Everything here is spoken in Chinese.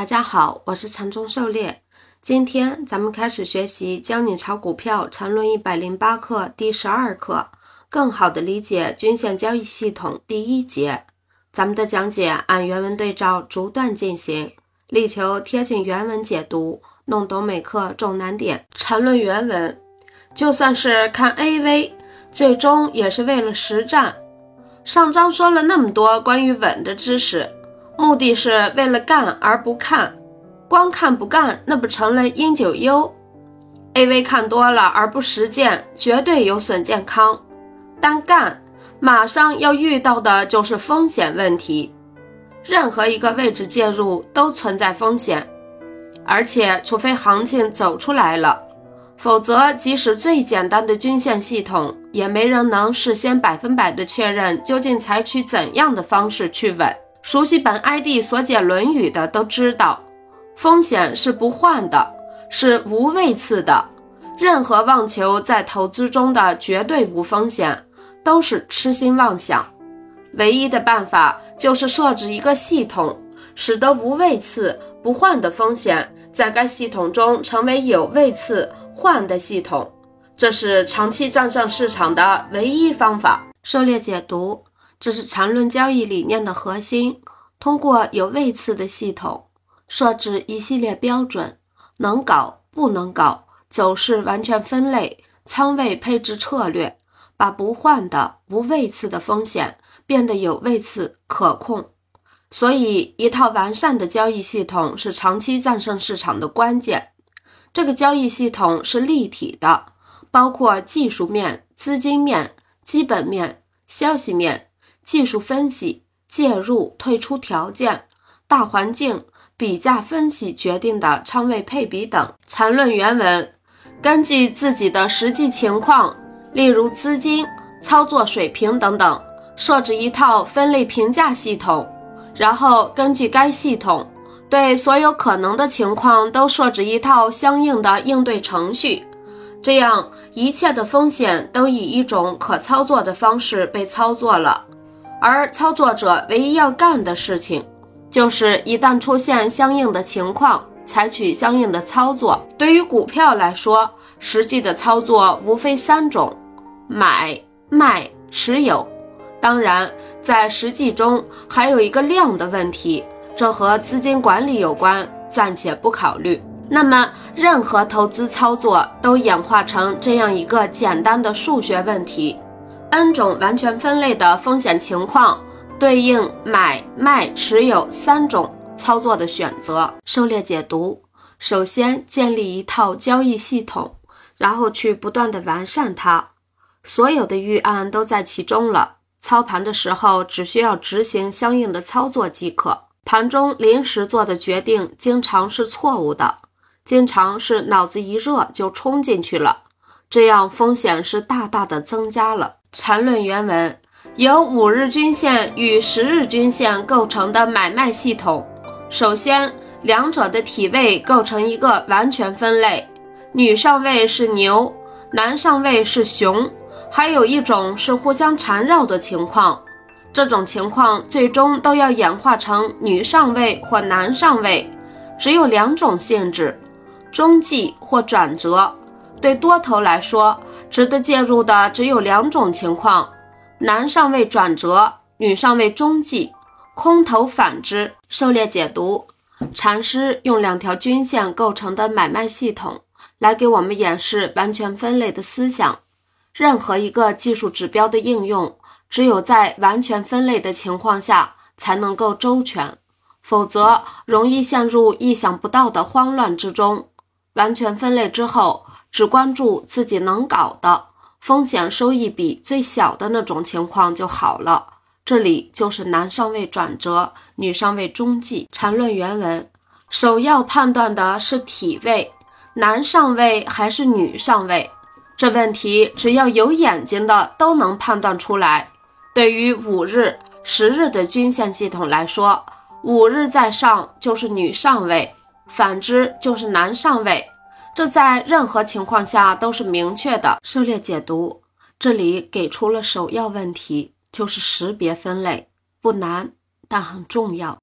大家好，我是禅宗狩猎。今天咱们开始学习《教你炒股票禅论一百零八课》第十二课，更好的理解均线交易系统第一节。咱们的讲解按原文对照逐段进行，力求贴近原文解读，弄懂每课重难点。禅论原文，就算是看 AV，最终也是为了实战。上章说了那么多关于稳的知识。目的是为了干而不看，光看不干，那不成了阴九幽？A V 看多了而不实践，绝对有损健康。但干，马上要遇到的就是风险问题。任何一个位置介入都存在风险，而且除非行情走出来了，否则即使最简单的均线系统，也没人能事先百分百的确认究竟采取怎样的方式去稳。熟悉本 ID 所解《论语》的都知道，风险是不换的，是无位次的。任何妄求在投资中的绝对无风险，都是痴心妄想。唯一的办法就是设置一个系统，使得无位次不换的风险在该系统中成为有位次换的系统。这是长期战胜市场的唯一方法。狩猎解读。这是缠论交易理念的核心。通过有位次的系统设置一系列标准，能搞不能搞，走势完全分类，仓位配置策略，把不换的无位次的风险变得有位次可控。所以，一套完善的交易系统是长期战胜市场的关键。这个交易系统是立体的，包括技术面、资金面、基本面、消息面。技术分析、介入、退出条件、大环境、比价分析决定的仓位配比等。缠论原文：根据自己的实际情况，例如资金、操作水平等等，设置一套分类评价系统，然后根据该系统对所有可能的情况都设置一套相应的应对程序，这样一切的风险都以一种可操作的方式被操作了。而操作者唯一要干的事情，就是一旦出现相应的情况，采取相应的操作。对于股票来说，实际的操作无非三种：买、卖、持有。当然，在实际中还有一个量的问题，这和资金管理有关，暂且不考虑。那么，任何投资操作都演化成这样一个简单的数学问题。N 种完全分类的风险情况，对应买卖持有三种操作的选择。狩猎解读：首先建立一套交易系统，然后去不断的完善它，所有的预案都在其中了。操盘的时候只需要执行相应的操作即可。盘中临时做的决定经常是错误的，经常是脑子一热就冲进去了，这样风险是大大的增加了。缠论原文：由五日均线与十日均线构成的买卖系统，首先两者的体位构成一个完全分类，女上位是牛，男上位是熊，还有一种是互相缠绕的情况，这种情况最终都要演化成女上位或男上位，只有两种性质：中继或转折。对多头来说，值得介入的只有两种情况：男上位转折，女上位中继。空头反之。狩猎解读：禅师用两条均线构成的买卖系统来给我们演示完全分类的思想。任何一个技术指标的应用，只有在完全分类的情况下才能够周全，否则容易陷入意想不到的慌乱之中。完全分类之后。只关注自己能搞的风险收益比最小的那种情况就好了。这里就是男上位转折，女上位中继。缠论原文：首要判断的是体位，男上位还是女上位？这问题只要有眼睛的都能判断出来。对于五日、十日的均线系统来说，五日在上就是女上位，反之就是男上位。这在任何情况下都是明确的。狩猎解读这里给出了首要问题，就是识别分类，不难，但很重要。